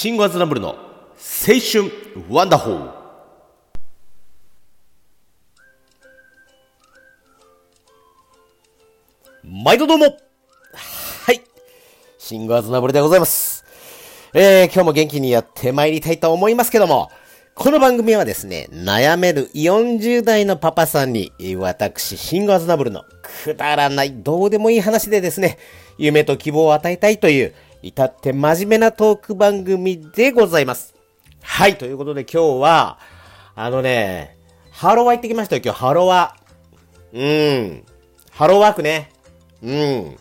シンゴアズナブルの青春ワンダホー毎度どうもはい。シンゴアズナブルでございます。えー、今日も元気にやって参りたいと思いますけども、この番組はですね、悩める40代のパパさんに、私、シンゴアズナブルのくだらない、どうでもいい話でですね、夢と希望を与えたいという、至って真面目なトーク番組でございます。はい、ということで今日は、あのね、ハロワ行ってきましたよ、今日、ハロワ。うん。ハローワークね。うん。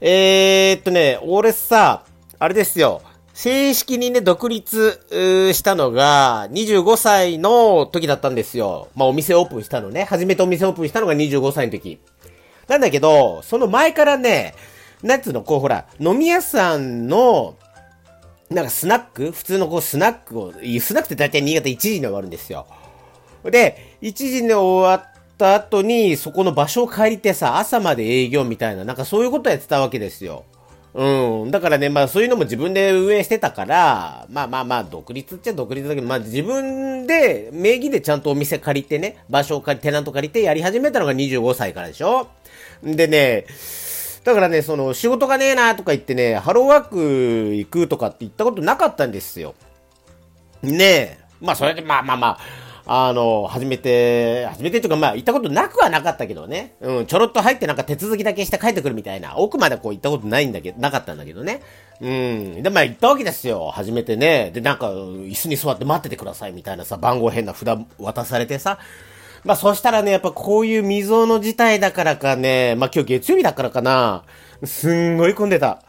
えー、っとね、俺さ、あれですよ。正式にね、独立したのが、25歳の時だったんですよ。まあ、お店オープンしたのね。初めてお店オープンしたのが25歳の時。なんだけど、その前からね、なんつうの、こうほら、飲み屋さんの、なんかスナック普通のこうスナックを、スナックって大体新潟1時に終わるんですよ。で、1時に終わった後に、そこの場所を借りてさ、朝まで営業みたいな、なんかそういうことやってたわけですよ。うん。だからね、まあそういうのも自分で運営してたから、まあまあまあ、独立っちゃ独立だけど、まあ自分で、名義でちゃんとお店借りてね、場所を借り、テナント借りてやり始めたのが25歳からでしょでね、だからね、その、仕事がねえなとか言ってね、ハローワーク行くとかって言ったことなかったんですよ。ねえ。まあ、それで、まあまあまあ、あの、初めて、初めてというか、まあ、行ったことなくはなかったけどね。うん、ちょろっと入ってなんか手続きだけして帰ってくるみたいな。奥までこう行ったことないんだけど、なかったんだけどね。うん。で、まあ行ったわけですよ。初めてね。で、なんか、椅子に座って待っててくださいみたいなさ、番号変な札渡されてさ。まあそしたらね、やっぱこういう未曾有の事態だからかね、まあ今日月曜日だからかな。すんごい混んでた。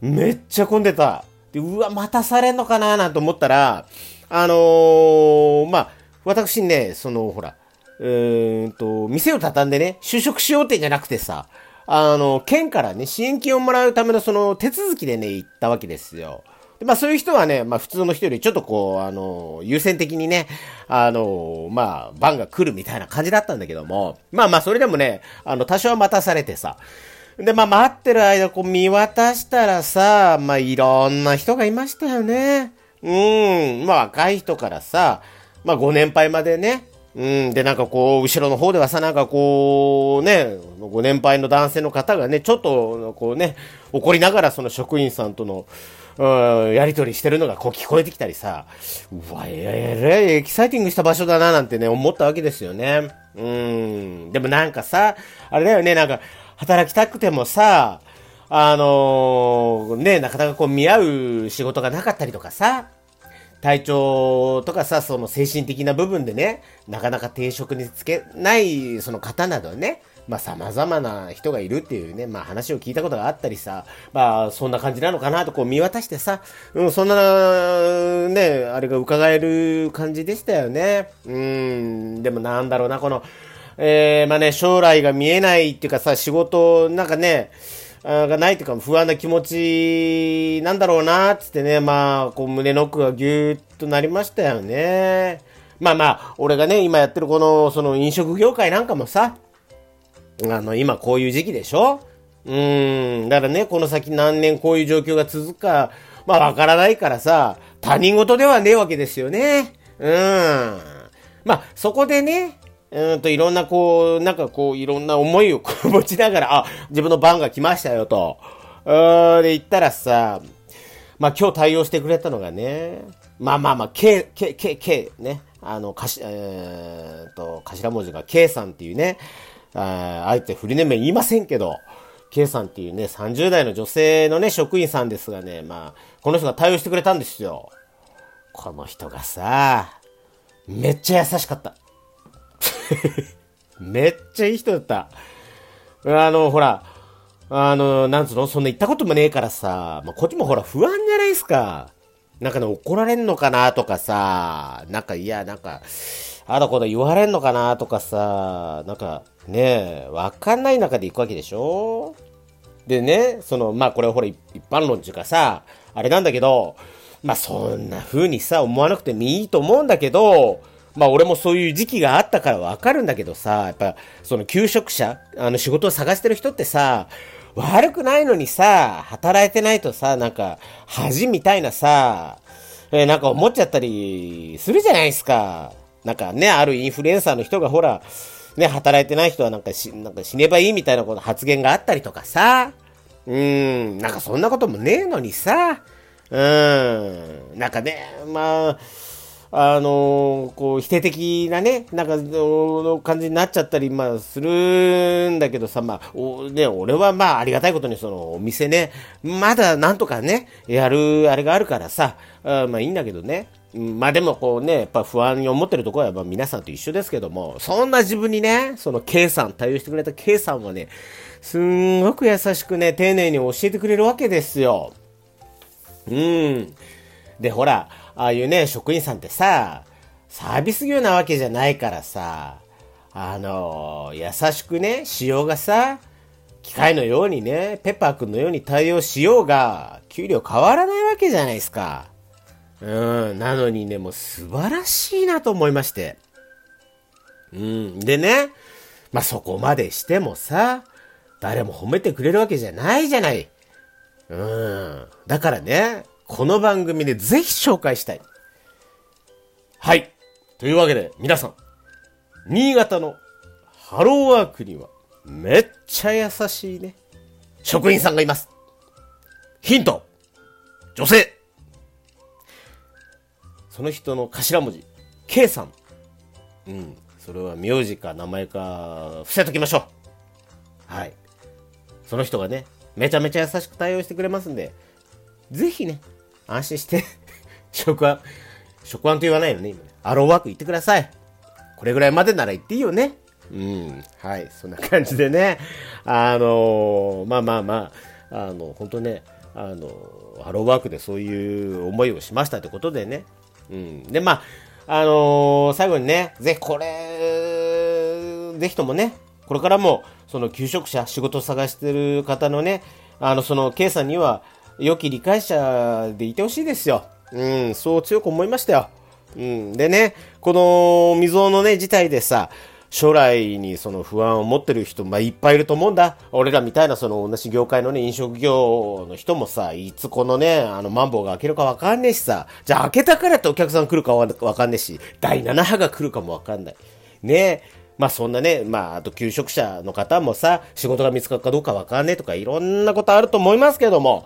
めっちゃ混んでた。で、うわ、待たされんのかななんて思ったら、あのー、まあ、私ね、その、ほら、うーんと、店を畳んでね、就職しようってんじゃなくてさ、あの、県からね、支援金をもらうためのその手続きでね、行ったわけですよ。でまあそういう人はね、まあ普通の人よりちょっとこう、あの、優先的にね、あの、まあ、番が来るみたいな感じだったんだけども、まあまあそれでもね、あの、多少は待たされてさ、で、まあ待ってる間、こう見渡したらさ、まあいろんな人がいましたよね。うん、まあ若い人からさ、まあご年配までね、うん、で、なんかこう、後ろの方ではさ、なんかこう、ね、ご年配の男性の方がね、ちょっと、こうね、怒りながらその職員さんとの、うん、やりとりしてるのがこう聞こえてきたりさ、うわ、えらいエキサイティングした場所だななんてね、思ったわけですよね。うん、でもなんかさ、あれだよね、なんか、働きたくてもさ、あのね、なかなかこう見合う仕事がなかったりとかさ、体調とかさ、その精神的な部分でね、なかなか定職につけないその方などね、まあ様々な人がいるっていうね、まあ話を聞いたことがあったりさ、まあそんな感じなのかなとこう見渡してさ、うん、そんな、ね、あれが伺える感じでしたよね。うん、でもなんだろうな、この、えー、まあね、将来が見えないっていうかさ、仕事、なんかね、がないというか不安な気持ちなんだろうな、つってね、まあ、こう胸の奥がぎゅーっとなりましたよね。まあまあ、俺がね、今やってるこの、その飲食業界なんかもさ、あの、今こういう時期でしょ？うーん、だからね、この先何年こういう状況が続くか、まあわからないからさ、他人事ではねえわけですよね。うん。まあ、そこでね、うんといろんなこう、なんかこういろんな思いを持ちながら、あ、自分の番が来ましたよと。うーんで言ったらさ、まあ今日対応してくれたのがね、まあまあまあ、K、K、K、K ね、あの、かし、えー、と、頭文字が K さんっていうね、ああえてフリネーム言いませんけど、K さんっていうね、30代の女性のね、職員さんですがね、まあ、この人が対応してくれたんですよ。この人がさ、めっちゃ優しかった。めっちゃいい人だった。あの、ほら、あの、なんつうの？そんな言ったこともねえからさ、まあ、こっちもほら不安じゃないですか。なんかね、怒られんのかなとかさ、なんか、いや、なんか、あだこだ言われんのかなとかさ、なんか、ねえ、わかんない中で行くわけでしょ？でね、その、まあこれはほら一般論っていうかさ、あれなんだけど、まあそんな風にさ、思わなくてもいいと思うんだけど、まあ俺もそういう時期があったからわかるんだけどさ、やっぱその求職者、あの仕事を探してる人ってさ、悪くないのにさ、働いてないとさ、なんか、恥みたいなさ、えー、なんか思っちゃったりするじゃないですか。なんかね、あるインフルエンサーの人がほら、ね、働いてない人はなんかし、なんか死ねばいいみたいなこと発言があったりとかさ、うーん、なんかそんなこともねえのにさ、うーん、なんかね、まあ、あのー、こう、否定的なね、なんか、の感じになっちゃったり、まあ、するんだけどさ、まあ、おね、俺はまあ、ありがたいことに、その、お店ね、まだなんとかね、やる、あれがあるからさ、あまあいいんだけどね。まあでもこうね、やっぱ不安に思ってるところはまあ皆さんと一緒ですけども、そんな自分にね、その K さん、対応してくれた K さんはね、すんごく優しくね、丁寧に教えてくれるわけですよ。うん。で、ほら、ああいうね、職員さんってさ、サービス業なわけじゃないからさ、あの優しくね、仕様がさ、機械のようにね、ペッパーくんのように対応しようが、給料変わらないわけじゃないですか。うん、なのにね、もう素晴らしいなと思いまして。うん、でね、まあ、そこまでしてもさ、誰も褒めてくれるわけじゃないじゃない。うん。だからね、この番組でぜひ紹介したい。はい。というわけで、皆さん、新潟のハローワークにはめっちゃ優しいね、職員さんがいます。ヒント女性その人の頭文字、K さん。うん。それは名字か名前か伏せときましょう。はい。その人がね、めちゃめちゃ優しく対応してくれますんで、ぜひね、安心して職案、職案と言わないよね、今ね。アローワーク行ってください。これぐらいまでなら行っていいよね。うん。はい。そんな感じでね。あのー、まあまあまあ、あの、本当ね、あの、ハローワークでそういう思いをしましたってことでね。うん。で、まあ、あのー、最後にね、ぜひこれ、ぜひともね、これからも、その求職者、仕事探してる方のね、あの、その、K さんには、良き理解者でいてほしいですよ。うん、そう強く思いましたよ。うん。でね、この未曾有のね、事態でさ、将来にその不安を持ってる人、まあ、いっぱいいると思うんだ。俺らみたいなその同じ業界のね、飲食業の人もさ、いつこのね、あの、マンボウが開けるかわかんねえしさ、じゃあ開けたからってお客さん来るかわかんねえし、第7波が来るかもわかんない。ねえ。まあそんなね、まああと求職者の方もさ、仕事が見つかるかどうかわかんねえとかいろんなことあると思いますけども、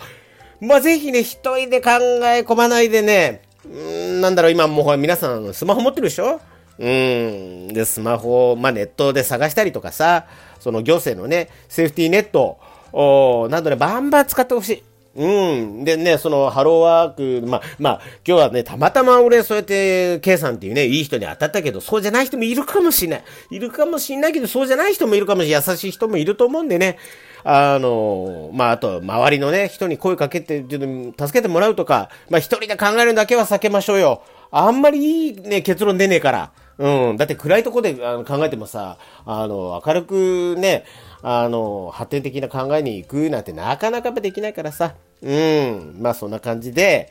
まあ、ぜひね、一人で考え込まないでね、うんなんだろう、今もう皆さんスマホ持ってるでしょ？うん。で、スマホを、まあ、ネットで探したりとかさ、その行政のね、セーフティーネットを、などね、バンバン使ってほしい。うん。でね、その、ハローワーク、まあ、まあ、今日はね、たまたま俺、そうやって、K さんっていうね、いい人に当たったけど、そうじゃない人もいるかもしれない。いるかもしれないけど、そうじゃない人もいるかもしれない。優しい人もいると思うんでね。あの、まあ、あと、周りのね、人に声かけて、ちょっと助けてもらうとか、まあ、一人で考えるだけは避けましょうよ。あんまりいいね、結論出ねえから。うん。だって暗いとこであの考えてもさ、あの、明るくね、あの、発展的な考えに行くなんてなかなかできないからさ。うん。まあそんな感じで、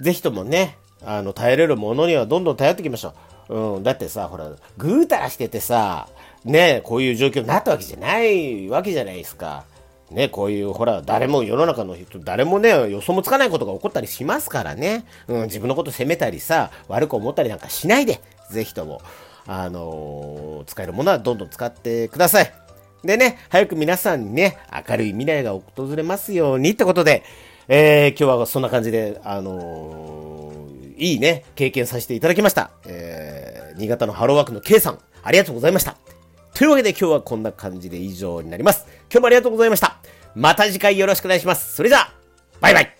ぜひともね、あの、耐えれるものにはどんどん頼っていきましょう。うん。だってさ、ほら、ぐうたらしててさ、ね、こういう状況になったわけじゃないわけじゃないですか。ね、こういう、ほら、誰も世の中の人、誰もね、予想もつかないことが起こったりしますからね。うん、自分のこと責めたりさ、悪く思ったりなんかしないで、ぜひとも、あのー、使えるものはどんどん使ってください。でね、早く皆さんにね、明るい未来が訪れますようにってことで、えー、今日はそんな感じで、あのー、いいね、経験させていただきました。えー、新潟のハローワークの K さん、ありがとうございました。というわけで今日はこんな感じで以上になります。今日もありがとうございました。また次回よろしくお願いします。それじゃあ、バイバイ